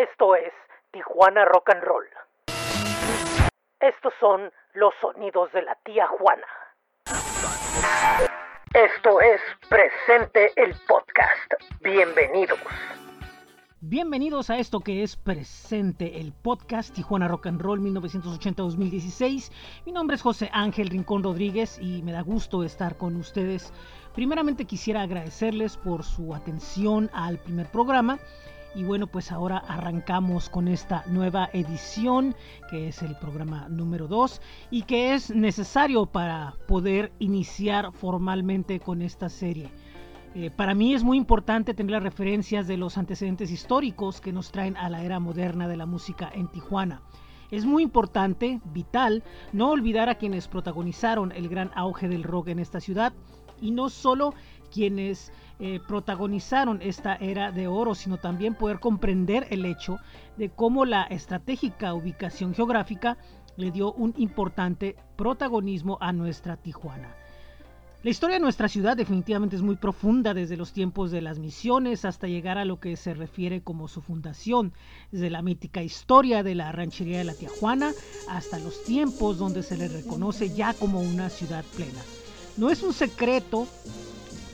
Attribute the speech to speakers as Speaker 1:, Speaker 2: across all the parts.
Speaker 1: Esto es Tijuana Rock and Roll. Estos son los sonidos de la tía Juana. Esto es Presente el Podcast. Bienvenidos.
Speaker 2: Bienvenidos a esto que es Presente el Podcast Tijuana Rock and Roll 1980-2016. Mi nombre es José Ángel Rincón Rodríguez y me da gusto estar con ustedes. Primeramente quisiera agradecerles por su atención al primer programa y bueno, pues ahora arrancamos con esta nueva edición, que es el programa número 2, y que es necesario para poder iniciar formalmente con esta serie. Eh, para mí es muy importante tener las referencias de los antecedentes históricos que nos traen a la era moderna de la música en Tijuana. Es muy importante, vital, no olvidar a quienes protagonizaron el gran auge del rock en esta ciudad y no solo quienes eh, protagonizaron esta era de oro, sino también poder comprender el hecho de cómo la estratégica ubicación geográfica le dio un importante protagonismo a nuestra Tijuana. La historia de nuestra ciudad definitivamente es muy profunda desde los tiempos de las misiones hasta llegar a lo que se refiere como su fundación, desde la mítica historia de la ranchería de la Tijuana hasta los tiempos donde se le reconoce ya como una ciudad plena. No es un secreto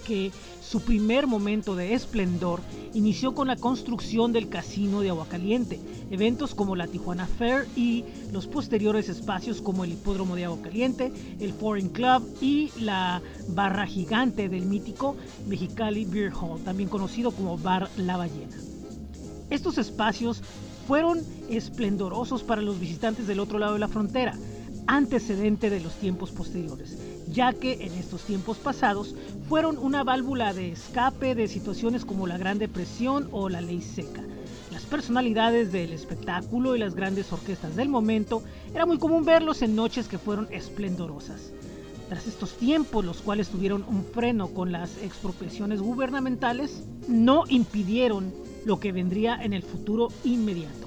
Speaker 2: que su primer momento de esplendor inició con la construcción del Casino de Aguacaliente, eventos como la Tijuana Fair y los posteriores espacios como el Hipódromo de Aguacaliente, el Foreign Club y la barra gigante del mítico Mexicali Beer Hall, también conocido como Bar La Ballena. Estos espacios fueron esplendorosos para los visitantes del otro lado de la frontera, antecedente de los tiempos posteriores ya que en estos tiempos pasados fueron una válvula de escape de situaciones como la Gran Depresión o la Ley Seca. Las personalidades del espectáculo y las grandes orquestas del momento era muy común verlos en noches que fueron esplendorosas. Tras estos tiempos, los cuales tuvieron un freno con las expropiaciones gubernamentales, no impidieron lo que vendría en el futuro inmediato.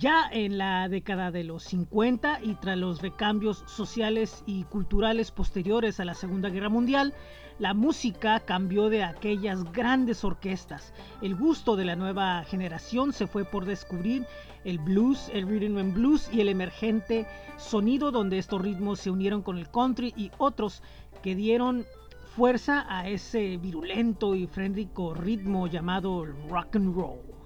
Speaker 2: Ya en la década de los 50 y tras los recambios sociales y culturales posteriores a la Segunda Guerra Mundial, la música cambió de aquellas grandes orquestas. El gusto de la nueva generación se fue por descubrir el blues, el rhythm and blues y el emergente sonido donde estos ritmos se unieron con el country y otros que dieron fuerza a ese virulento y frénico ritmo llamado rock and roll.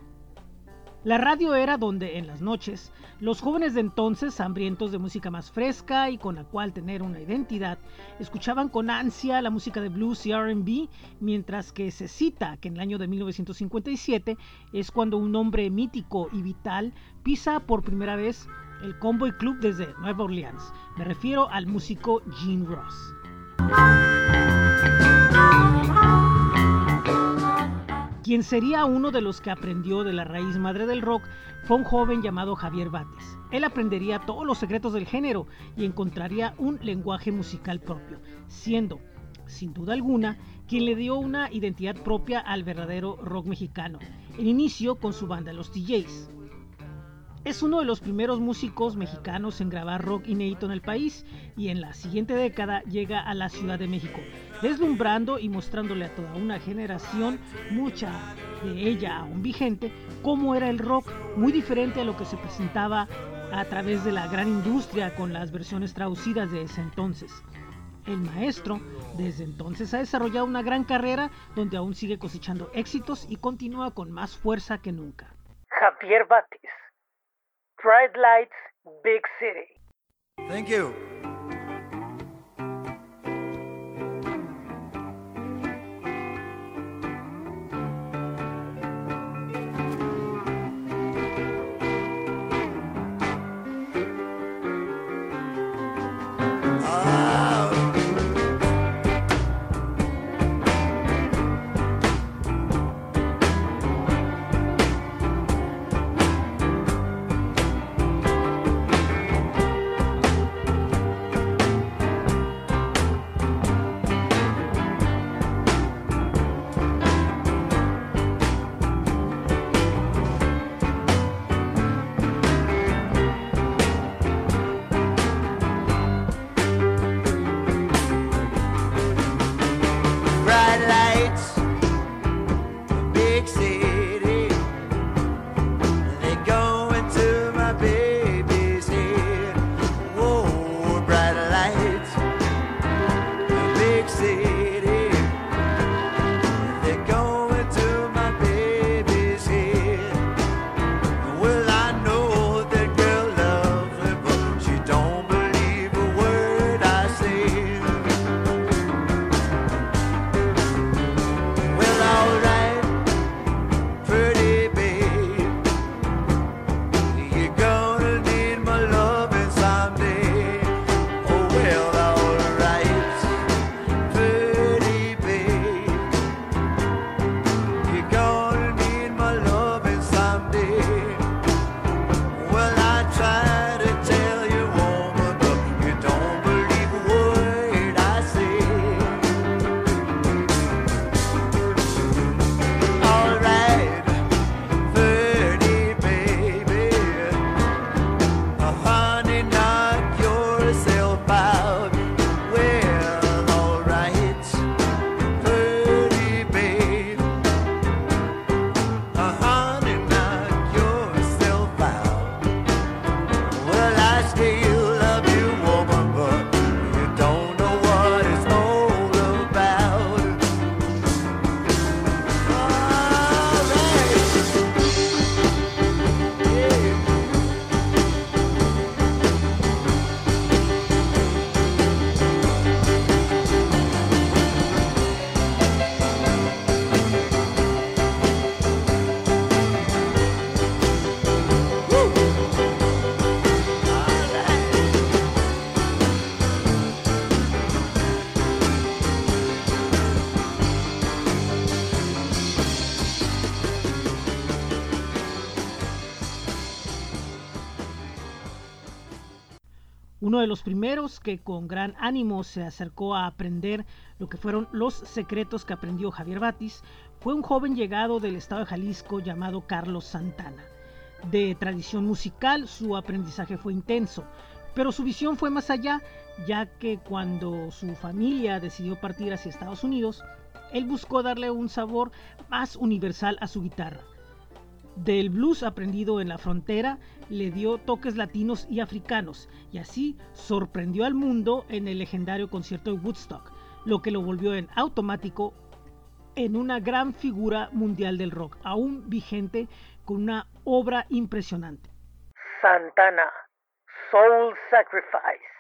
Speaker 2: La radio era donde en las noches los jóvenes de entonces, hambrientos de música más fresca y con la cual tener una identidad, escuchaban con ansia la música de blues y RB, mientras que se cita que en el año de 1957 es cuando un hombre mítico y vital pisa por primera vez el Convoy Club desde Nueva Orleans. Me refiero al músico Gene Ross. Quien sería uno de los que aprendió de la raíz madre del rock fue un joven llamado Javier Bates. Él aprendería todos los secretos del género y encontraría un lenguaje musical propio, siendo, sin duda alguna, quien le dio una identidad propia al verdadero rock mexicano. El inicio con su banda Los DJs. Es uno de los primeros músicos mexicanos en grabar rock inédito en el país y en la siguiente década llega a la Ciudad de México, deslumbrando y mostrándole a toda una generación, mucha de ella aún vigente, cómo era el rock, muy diferente a lo que se presentaba a través de la gran industria con las versiones traducidas de ese entonces. El maestro desde entonces ha desarrollado una gran carrera donde aún sigue cosechando éxitos y continúa con más fuerza que nunca.
Speaker 1: Javier Batis Bright Lights, Big City.
Speaker 3: Thank you.
Speaker 2: Uno de los primeros que con gran ánimo se acercó a aprender lo que fueron los secretos que aprendió Javier Batis fue un joven llegado del estado de Jalisco llamado Carlos Santana. De tradición musical, su aprendizaje fue intenso, pero su visión fue más allá, ya que cuando su familia decidió partir hacia Estados Unidos, él buscó darle un sabor más universal a su guitarra. Del blues aprendido en la frontera le dio toques latinos y africanos y así sorprendió al mundo en el legendario concierto de Woodstock, lo que lo volvió en automático en una gran figura mundial del rock, aún vigente con una obra impresionante.
Speaker 1: Santana, Soul Sacrifice.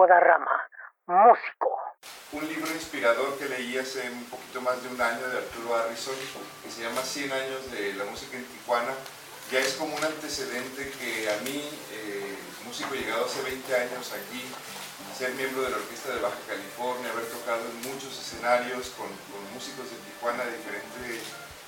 Speaker 1: Guadarrama, músico.
Speaker 3: Un libro inspirador que leí hace un poquito más de un año de Arturo Harrison, que se llama 100 años de la música en Tijuana, ya es como un antecedente que a mí, eh, músico llegado hace 20 años aquí, ser miembro de la Orquesta de Baja California, haber tocado en muchos escenarios con, músicos de Tijuana de diferente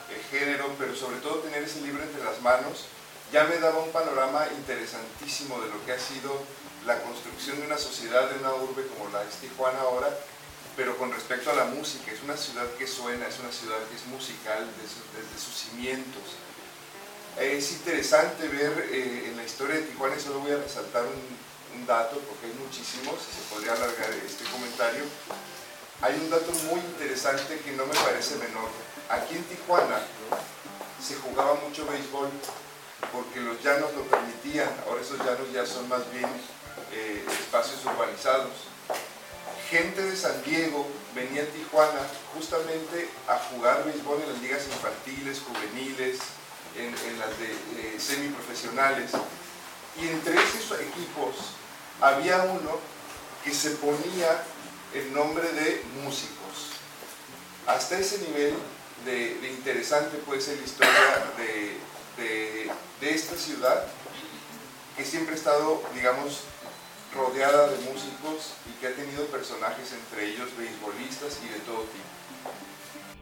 Speaker 3: eh, género, pero sobre todo tener ese libro entre las manos, ya me daba un panorama interesantísimo de lo que ha sido la construcción de una sociedad, de una urbe como la es Tijuana ahora, pero con respecto a la música, es una ciudad que suena, es una ciudad que es musical desde, sus cimientos. Es interesante ver eh, en la historia de Tijuana, y solo voy a resaltar un, dato, porque hay muchísimos, se podría alargar este comentario. Hay un dato muy interesante que no me parece menor. Aquí en Tijuana se jugaba mucho béisbol porque los llanos lo permitían, ahora esos llanos ya son más bien eh, espacios urbanizados. Gente de San Diego venía a Tijuana justamente a jugar béisbol en las ligas infantiles, juveniles, en, las de semiprofesionales. Y entre esos equipos había uno que se ponía el nombre de músicos. Hasta ese nivel de, interesante puede ser la historia de, de esta ciudad que siempre ha estado, digamos, rodeada de músicos y que ha tenido personajes entre ellos beisbolistas y de todo tipo.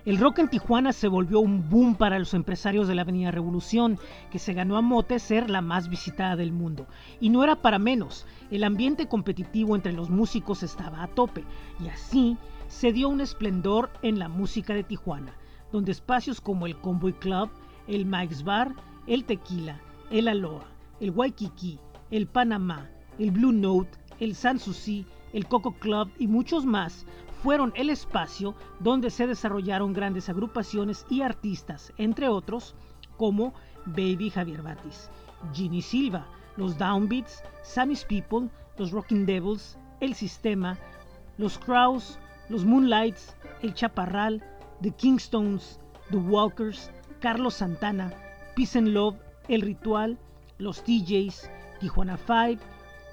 Speaker 2: El rock en Tijuana se volvió un boom para los empresarios de la Avenida Revolución, que se ganó a mote ser la más visitada del mundo. Y no era para menos, el ambiente competitivo entre los músicos estaba a tope, y así se dio un esplendor en la música de Tijuana, donde espacios como el Convoy Club, el Mike's Bar, el Tequila, el Aloha, el Waikiki, el Panamá, el Blue Note, el Sanssouci, el Coco Club y muchos más fueron el espacio donde se desarrollaron grandes agrupaciones y artistas, entre otros, como Baby Javier Batis, Ginny Silva, los Downbeats, Sammy's People, los Rocking Devils, El Sistema, los Crows, los Moonlights, El Chaparral, The Kingstones, The Walkers, Carlos Santana, Peace and Love, El Ritual, los DJs, Tijuana Five,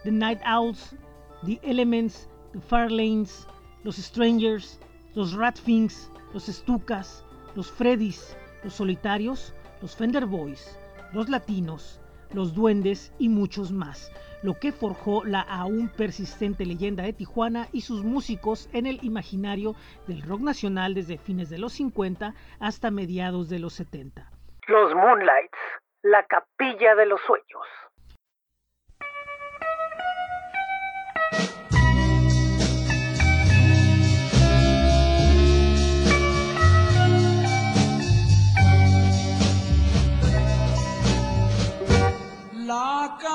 Speaker 2: The Night Owls, The Elements, The Farlanes, los Strangers, los Ratfings, los Stukas, los Freddys, los Solitarios, los Fender Boys, los Latinos, los Duendes y muchos más, lo que forjó la aún persistente leyenda de Tijuana y sus músicos en el imaginario del rock nacional desde fines de los 50 hasta mediados de los 70.
Speaker 1: Los Moonlights, la capilla de los sueños.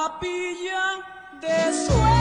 Speaker 4: Capilla de sueño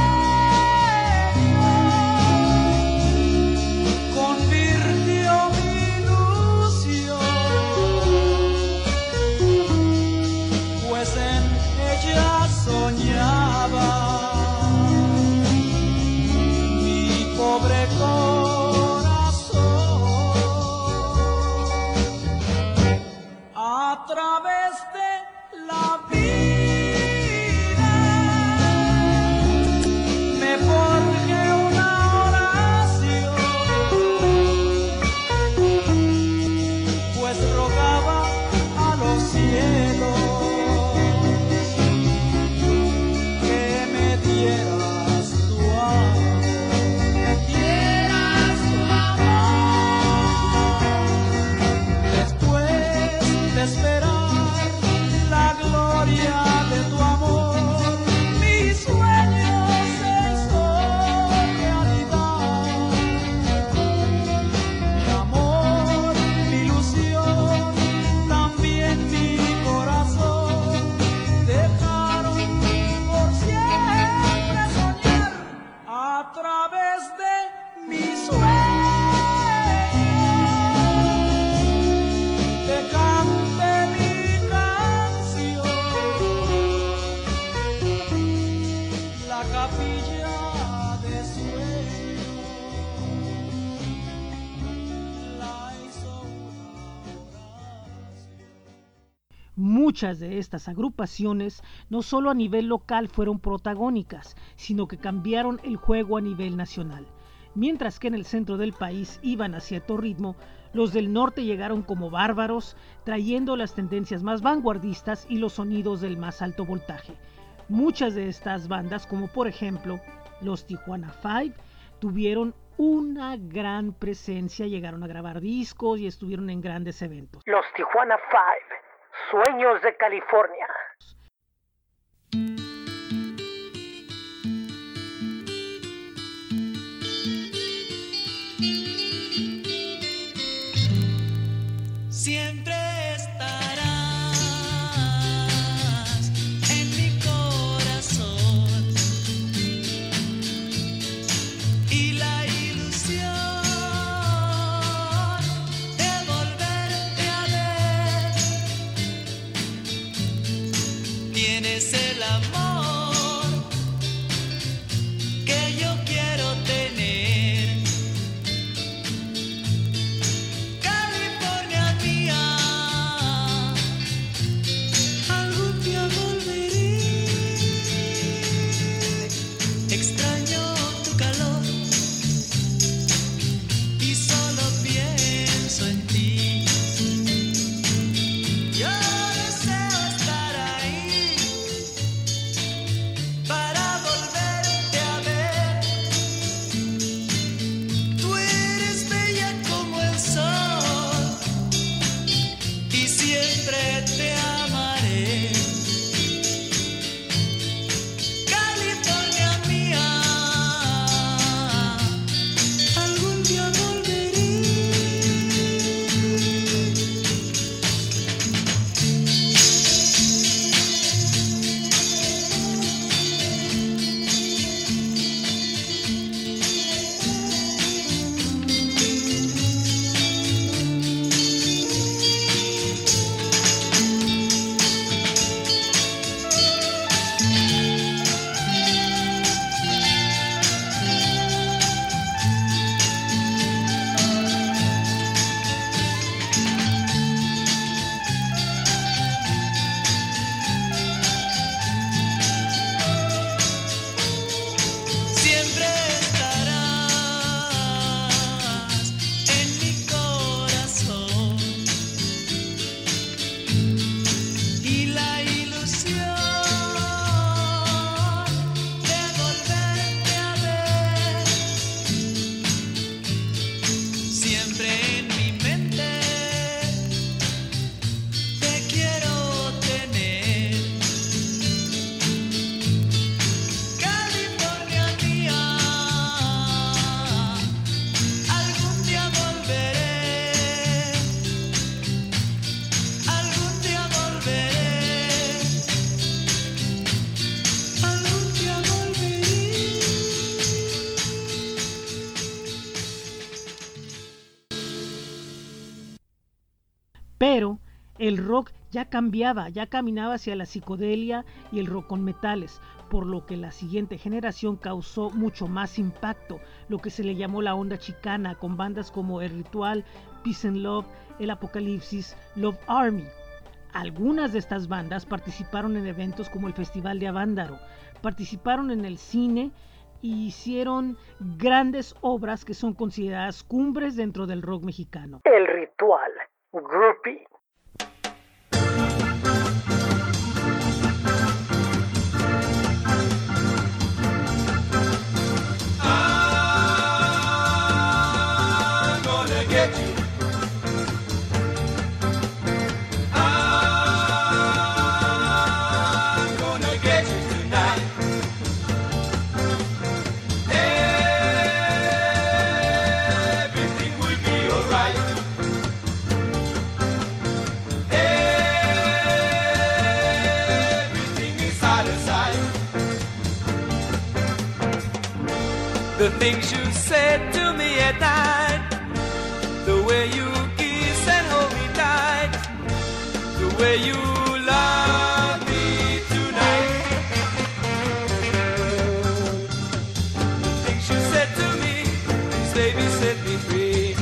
Speaker 2: Muchas de estas agrupaciones no solo a nivel local fueron protagónicas, sino que cambiaron el juego a nivel nacional. Mientras que en el centro del país iban a cierto ritmo, los del norte llegaron como bárbaros, trayendo las tendencias más vanguardistas y los sonidos del más alto voltaje. Muchas de estas bandas, como por ejemplo los Tijuana Five, tuvieron una gran presencia, llegaron a grabar discos y estuvieron en grandes eventos.
Speaker 1: Los Tijuana Five, sueños de California.
Speaker 2: El rock ya cambiaba, ya caminaba hacia la psicodelia y el rock con metales, por lo que la siguiente generación causó mucho más impacto, lo que se le llamó la onda chicana, con bandas como El Ritual, Peace and Love, El Apocalipsis, Love Army. Algunas de estas bandas participaron en eventos como el Festival de Avándaro, participaron en el cine y hicieron grandes obras que son consideradas cumbres dentro del rock mexicano.
Speaker 1: El ritual. Groupie.
Speaker 4: Things you said to me at night, the way you kiss and hold me tight, the way you love me tonight. The things you said to me, please baby set me free.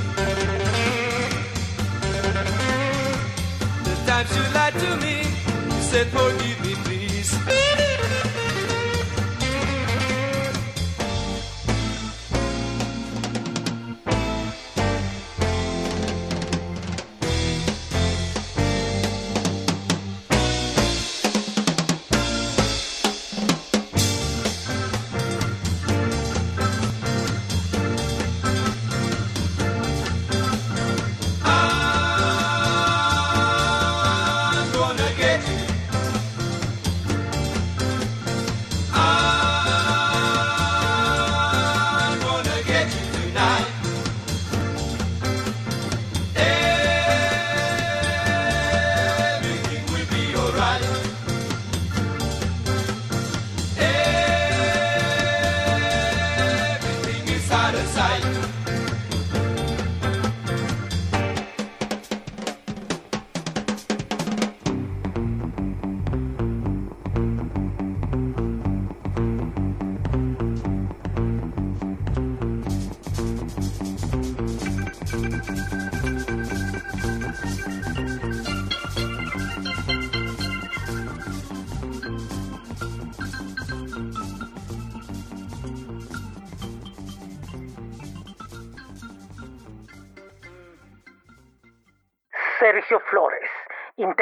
Speaker 4: The times you lied to me, you said forgive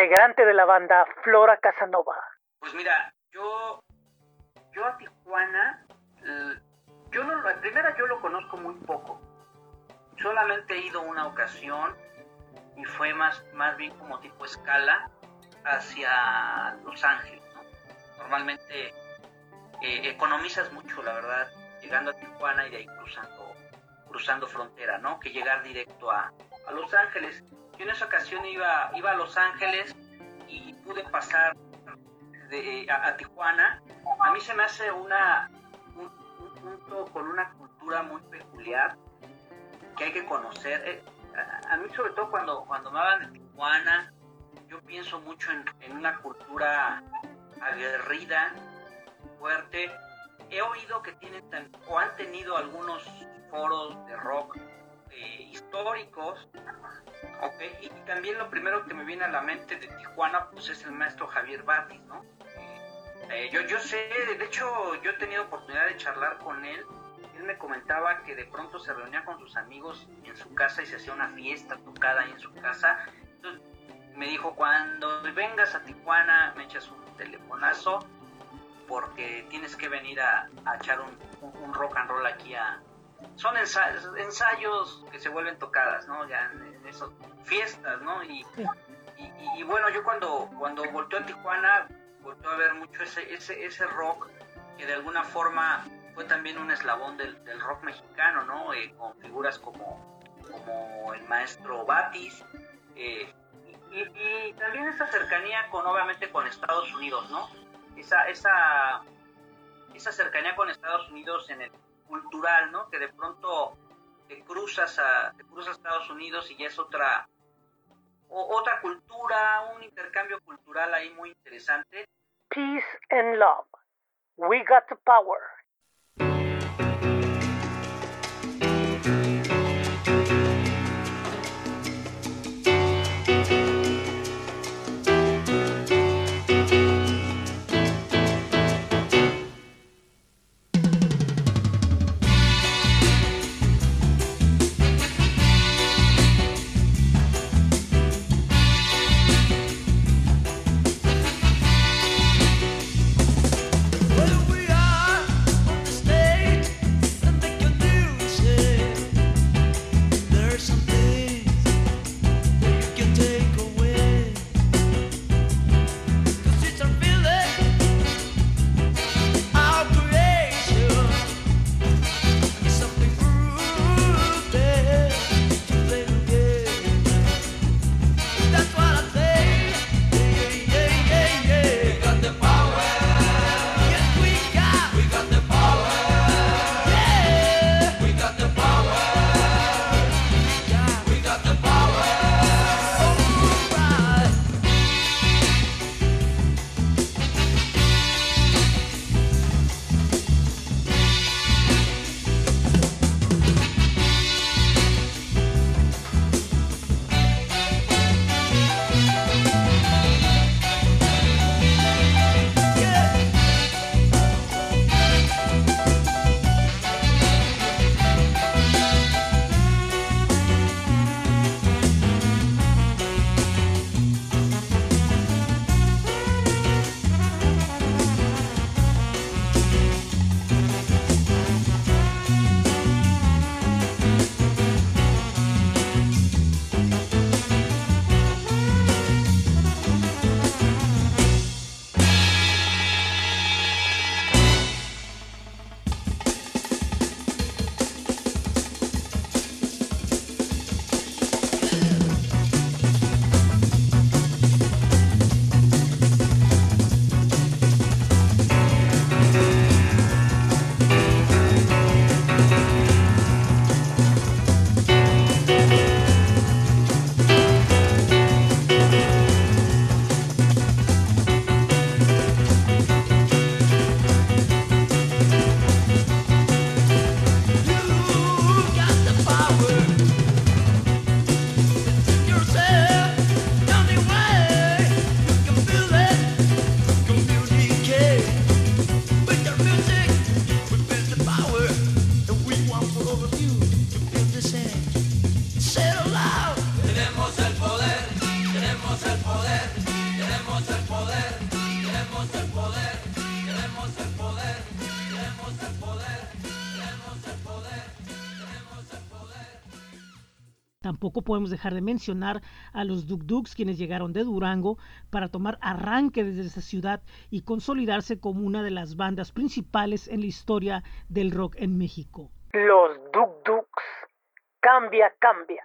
Speaker 1: integrante de la banda Flora Casanova.
Speaker 5: Pues mira, yo, yo a Tijuana, eh, yo no, la primera yo lo conozco muy poco. Solamente he ido una ocasión y fue más, más bien como tipo escala hacia Los Ángeles. ¿no? Normalmente eh, economizas mucho, la verdad, llegando a Tijuana y de ahí cruzando, cruzando frontera, ¿no? Que llegar directo a, a Los Ángeles. Yo en esa ocasión iba, iba a Los Ángeles y pude pasar a, Tijuana. A mí se me hace una, un, un punto con una cultura muy peculiar que hay que conocer. Eh, a, a mí sobre todo cuando, cuando me hablan de Tijuana, yo pienso mucho en, en una cultura aguerrida, fuerte. He oído que tienen o han tenido algunos foros de rock eh, históricos. Ok, y también lo primero que me viene a la mente de Tijuana pues es el maestro Javier Batis, ¿no? Eh, yo, yo sé, de hecho yo he tenido oportunidad de charlar con él. Él me comentaba que de pronto se reunía con sus amigos en su casa y se hacía una fiesta tocada ahí en su casa. Entonces me dijo, cuando vengas a Tijuana me echas un telefonazo porque tienes que venir a, a echar un, un- rock and roll aquí a... Son ensayos, ensayos que se vuelven tocadas, ¿no? Ya eso, fiestas, ¿no? Y, y, y- y bueno, yo cuando, cuando volteo a Tijuana, volteo a ver mucho ese, ese, ese rock que de alguna forma fue también un eslabón del, del rock mexicano, ¿no? Eh, con figuras como, como el maestro Batis, eh, y- y también esa cercanía con, obviamente, con Estados Unidos, ¿no? Esa, esa, esa cercanía con Estados Unidos en el cultural, ¿no? Que de pronto cruzas a, te cruzas a Estados Unidos y ya es otra, otra cultura, un intercambio cultural ahí muy interesante.
Speaker 6: Peace and love. We got the power.
Speaker 2: Podemos dejar de mencionar a los Duk Duks, quienes llegaron de Durango para tomar arranque desde esa ciudad y consolidarse como una de las bandas principales en la historia del rock en México.
Speaker 6: Los Duk Duks. Cambia, cambia.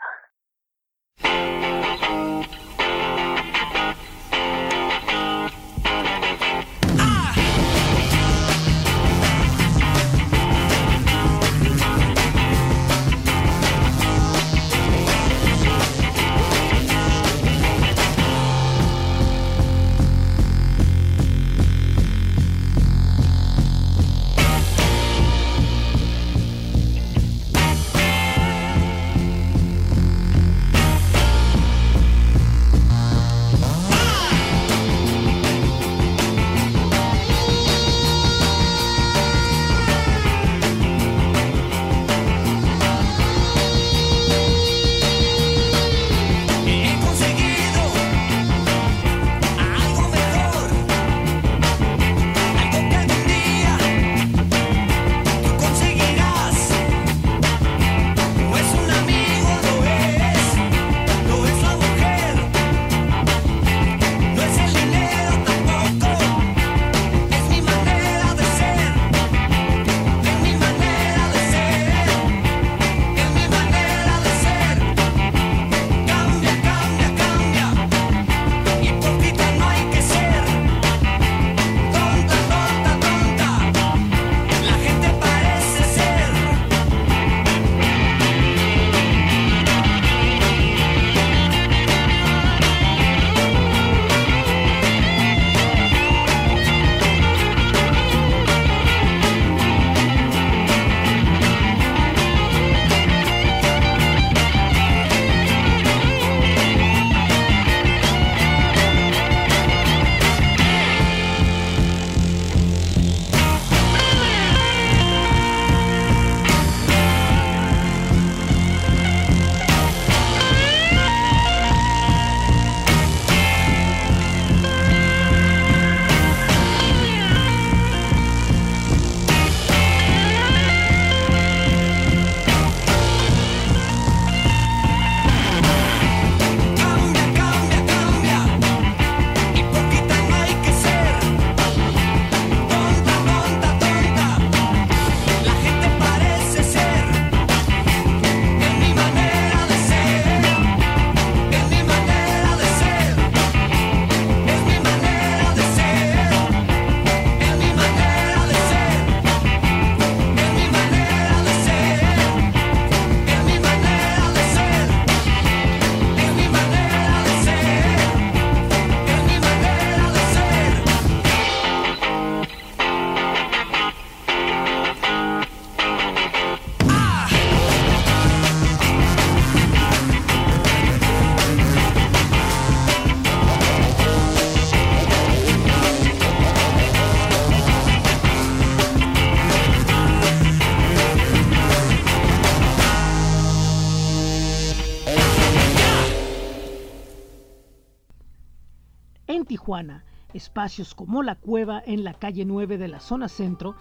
Speaker 2: Espacios como La Cueva en la calle 9 de la zona centro,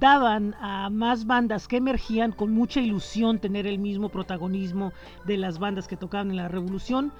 Speaker 2: daban a más bandas que emergían con mucha ilusión tener el mismo protagonismo de las bandas que tocaban en la revolución.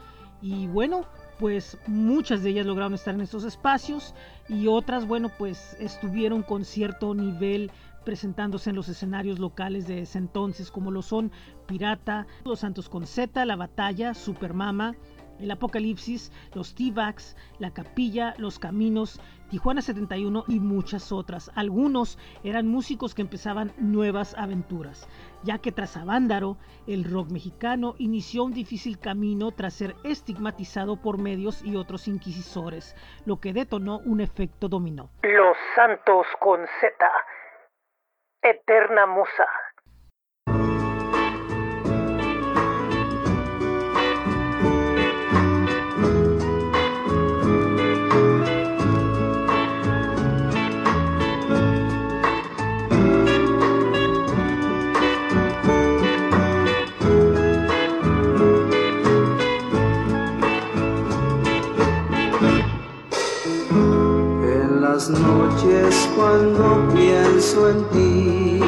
Speaker 2: Y bueno pues muchas de ellas lograron estar en estos espacios y otras bueno pues estuvieron con cierto nivel presentándose en los escenarios locales de ese entonces como lo son Pirata, Los Santos con Z, La Batalla, Supermama, el Apocalipsis, los T-Bags, La Capilla, Los Caminos, Tijuana 71 y muchas otras. Algunos eran músicos que empezaban nuevas aventuras, ya que tras Avándaro, el rock mexicano inició un difícil camino tras ser estigmatizado por medios y otros inquisidores, lo que detonó un efecto dominó.
Speaker 1: Los Santos con Z. Eterna Musa.
Speaker 7: Las noches cuando pienso en ti,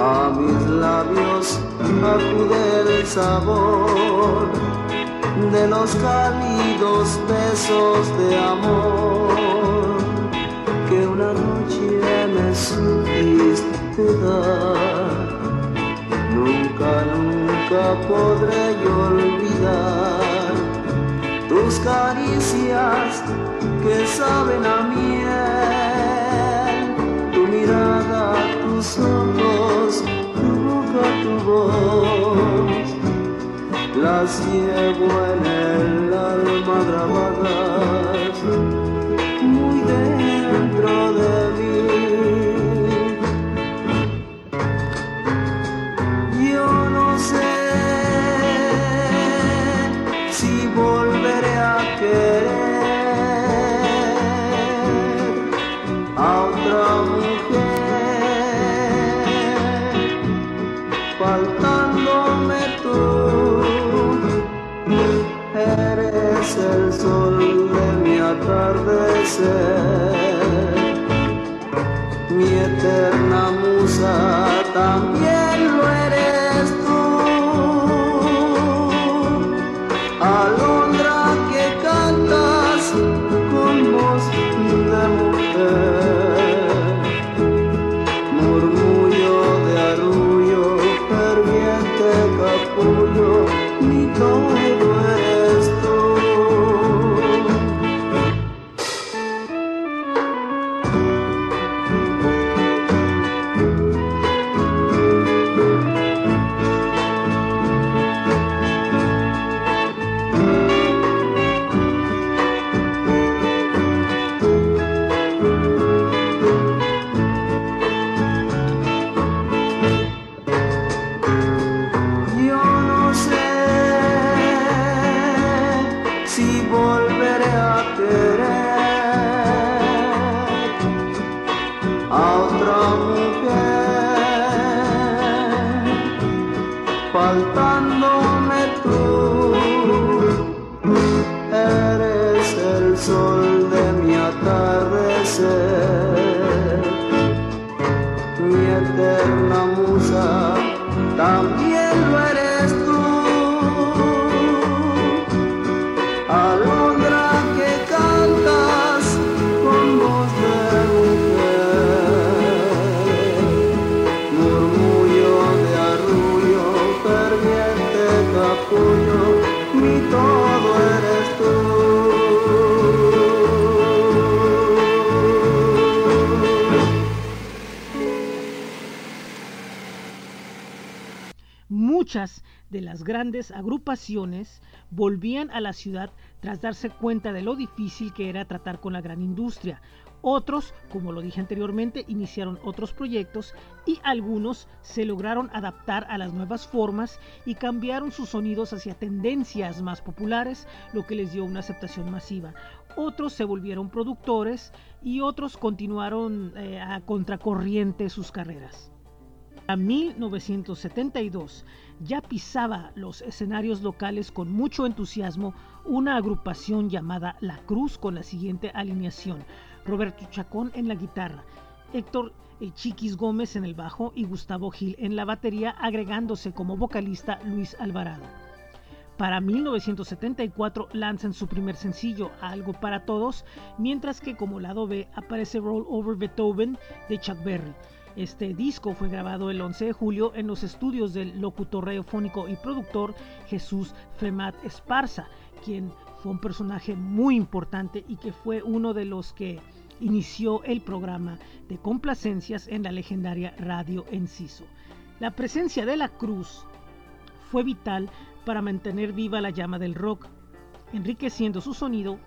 Speaker 7: a mis labios acude el sabor de los cálidos besos de amor que una noche me supiste dar. Nunca, nunca podré yo olvidar tus caricias que saben a miel, tu mirada, tus ojos, tu boca, tu voz, las llevo en el alma grabadas, falta. De
Speaker 2: las grandes agrupaciones volvían a la ciudad tras darse cuenta de lo difícil que era tratar con la gran industria. Otros, como lo dije anteriormente, iniciaron otros proyectos y algunos se lograron adaptar a las nuevas formas y cambiaron sus sonidos hacia tendencias más populares, lo que les dio una aceptación masiva. Otros se volvieron productores y otros continuaron eh, a contracorriente sus carreras. A 1972 ya pisaba los escenarios locales con mucho entusiasmo una agrupación llamada La Cruz con la siguiente alineación. Roberto Chacón en la guitarra, Héctor el Chiquis Gómez en el bajo y Gustavo Gil en la batería, agregándose como vocalista Luis Alvarado. Para 1974 lanzan su primer sencillo, Algo para Todos, mientras que como lado B aparece Roll Over Beethoven de Chuck Berry. Este disco fue grabado el 11 de julio en los estudios del locutor radiofónico y productor Jesús Femat Esparza, quien fue un personaje muy importante y que fue uno de los que inició el programa de complacencias en la legendaria Radio Enciso. La presencia de la cruz fue vital para mantener viva la llama del rock, enriqueciendo su sonido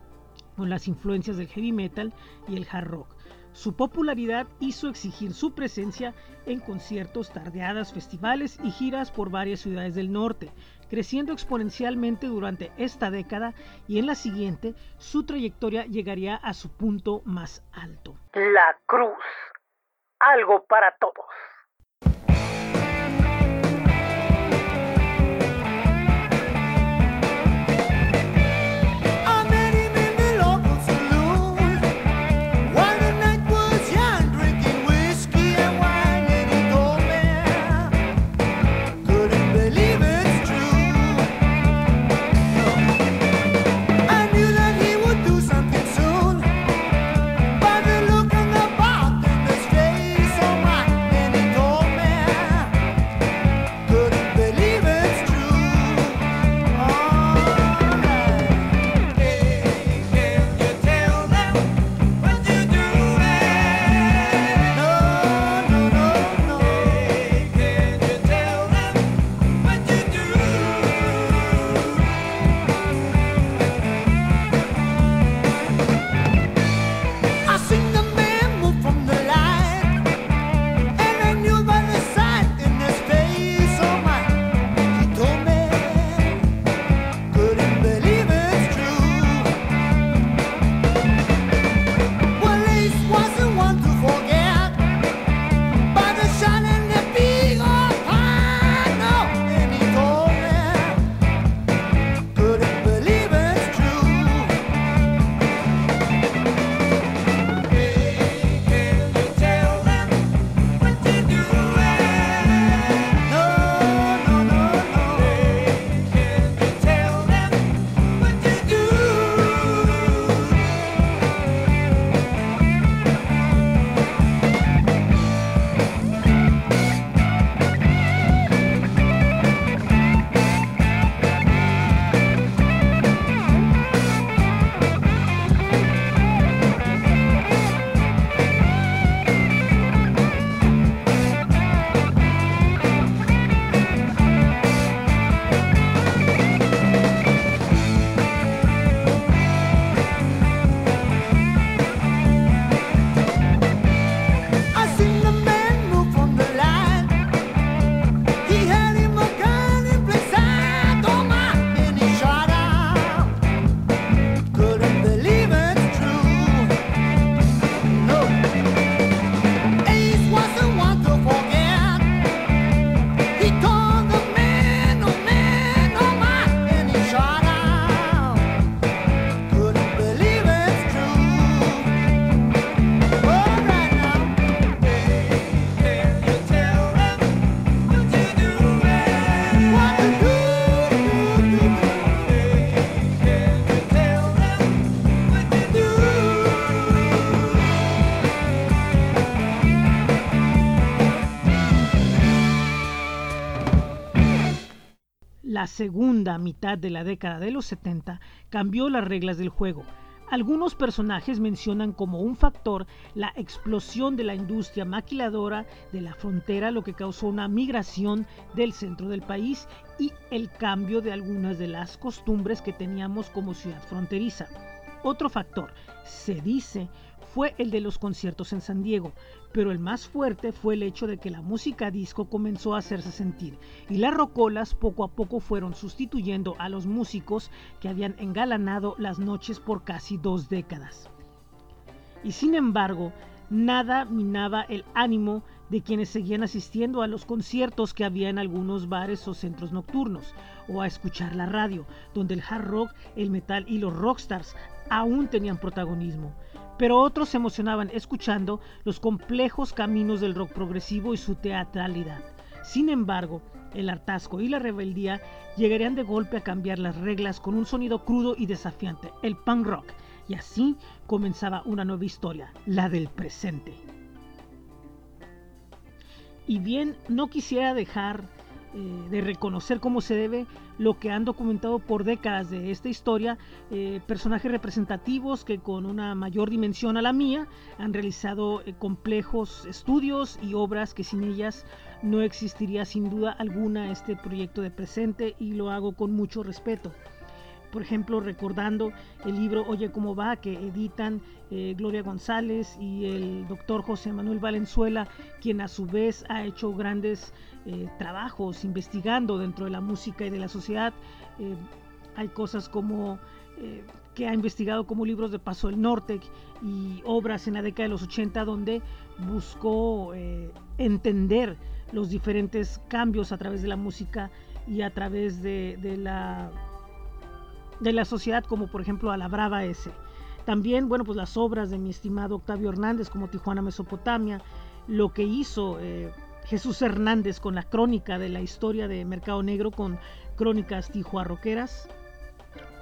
Speaker 2: con las influencias del heavy metal y el hard rock. Su popularidad hizo exigir su presencia en conciertos, tardeadas, festivales y giras por varias ciudades del norte, creciendo exponencialmente durante esta década y en la siguiente su trayectoria llegaría a su punto más alto.
Speaker 1: La cruz. Algo para todos.
Speaker 2: Segunda mitad de la década de los 70 cambió las reglas del juego. Algunos personajes mencionan como un factor la explosión de la industria maquiladora de la frontera, lo que causó una migración del centro del país y el cambio de algunas de las costumbres que teníamos como ciudad fronteriza. Otro factor, se dice, fue el de los conciertos en San Diego, pero el más fuerte fue el hecho de que la música disco comenzó a hacerse sentir y las rocolas poco a poco fueron sustituyendo a los músicos que habían engalanado las noches por casi dos décadas. Y sin embargo, nada minaba el ánimo de quienes seguían asistiendo a los conciertos que había en algunos bares o centros nocturnos, o a escuchar la radio, donde el hard rock, el metal y los rockstars aún tenían protagonismo. Pero otros se emocionaban escuchando los complejos caminos del rock progresivo y su teatralidad. Sin embargo, el hartazgo y la rebeldía llegarían de golpe a cambiar las reglas con un sonido crudo y desafiante, el punk rock, y así comenzaba una nueva historia, la del presente. Y bien, no quisiera dejar eh, de reconocer cómo se debe lo que han documentado por décadas de esta historia, eh, personajes representativos que con una mayor dimensión a la mía han realizado eh, complejos estudios y obras que sin ellas no existiría sin duda alguna este proyecto de presente y lo hago con mucho respeto por ejemplo, recordando el libro Oye cómo va, que editan eh, Gloria González y el doctor José Manuel Valenzuela, quien a su vez ha hecho grandes eh, trabajos investigando dentro de la música y de la sociedad. Eh, hay cosas como que ha investigado como libros de Paso del Norte y obras en la década de los 80 donde buscó entender los diferentes cambios a través de la música y a través de, de la de la sociedad, como por ejemplo a la Brava S. También, bueno, pues las obras de mi estimado Octavio Hernández, como Tijuana, Mesopotamia, lo que hizo eh, Jesús Hernández con la crónica de la historia de Mercado Negro, con crónicas tijuarroqueras,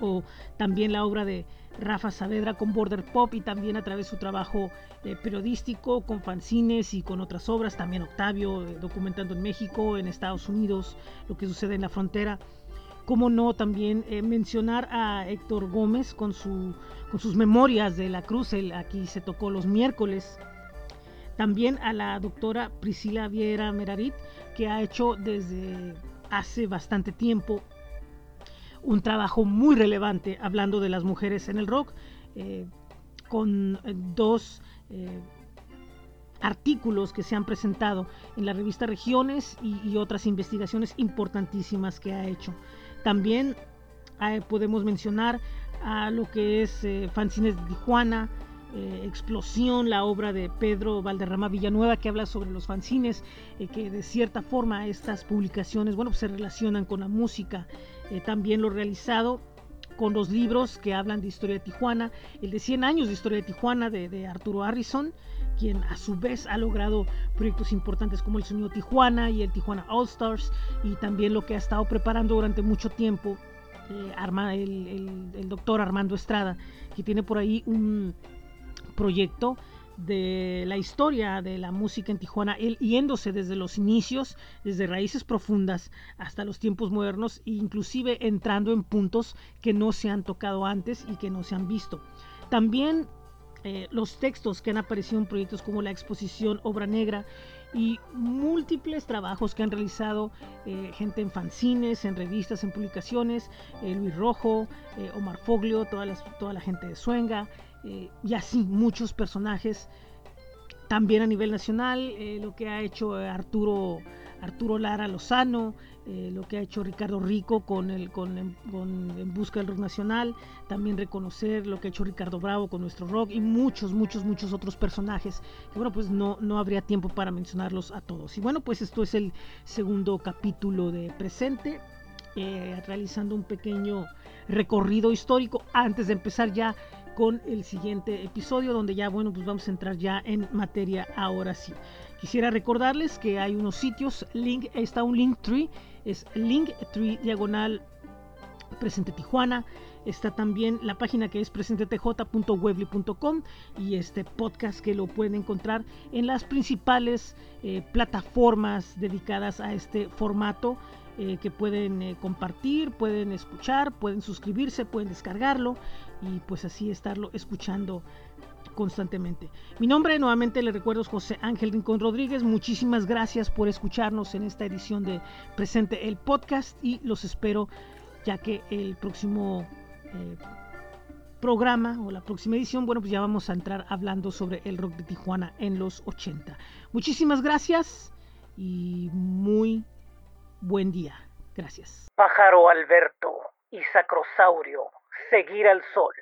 Speaker 2: o también la obra de Rafa Saavedra con Border Pop y también a través de su trabajo eh, periodístico con fanzines y con otras obras, también Octavio eh, documentando en México, en Estados Unidos, lo que sucede en la frontera. Cómo no también eh, mencionar a Héctor Gómez con, su, con sus memorias de la cruz, el, aquí se tocó los miércoles. También a la doctora Priscila Viera Merarit, que ha hecho desde hace bastante tiempo un trabajo muy relevante hablando de las mujeres en el rock, eh, con eh, dos artículos que se han presentado en la revista Regiones y, y otras investigaciones importantísimas que ha hecho. También eh, podemos mencionar a lo que es eh, Fanzines de Tijuana, eh, Explosión, la obra de Pedro Valderrama Villanueva que habla sobre los fanzines, que de cierta forma estas publicaciones bueno, pues se relacionan con la música. también lo realizado con los libros que hablan de historia de Tijuana, el de 100 años de historia de Tijuana de, Arturo Harrison, quien a su vez ha logrado proyectos importantes como el Sonido Tijuana y el Tijuana All Stars, y también lo que ha estado preparando durante mucho tiempo eh, el, el, doctor Armando Estrada, que tiene por ahí un proyecto de la historia de la música en Tijuana, él yéndose desde los inicios, desde raíces profundas hasta los tiempos modernos, inclusive entrando en puntos que no se han tocado antes y que no se han visto. También eh, los textos que han aparecido en proyectos como la exposición Obra Negra y múltiples trabajos que han realizado eh, gente en fanzines, en revistas, en publicaciones, eh, Luis Rojo, Omar Foglio, toda toda la gente de Suenga, y así muchos personajes. También a nivel nacional, lo que ha hecho Arturo Arturo Lara Lozano, eh, lo que ha hecho Ricardo Rico con, el, con, En Busca del Rock Nacional, también reconocer lo que ha hecho Ricardo Bravo con nuestro rock y muchos, muchos, muchos otros personajes que bueno, pues no, no habría tiempo para mencionarlos a todos. Y bueno, pues esto es el segundo capítulo de Presente, eh, realizando un pequeño recorrido histórico antes de empezar ya con el siguiente episodio donde ya bueno pues vamos a entrar ya en materia ahora sí. Quisiera recordarles que hay unos sitios link está un link tree es linktree diagonal presente Tijuana. Está también la página que es presentetj.webly.com y este podcast que lo pueden encontrar en las principales eh, plataformas dedicadas a este formato eh, que pueden eh, compartir, pueden escuchar, pueden suscribirse, pueden descargarlo y pues así estarlo escuchando constantemente. Mi nombre nuevamente le recuerdo es José Ángel Rincón Rodríguez. Muchísimas gracias por escucharnos en esta edición de Presente el Podcast y los espero ya que el próximo eh, programa o la próxima edición, bueno, pues ya vamos a entrar hablando sobre el rock de Tijuana en los 80. Muchísimas gracias y muy buen día. Gracias.
Speaker 1: Pájaro Alberto y Sacrosaurio, seguir
Speaker 6: al sol.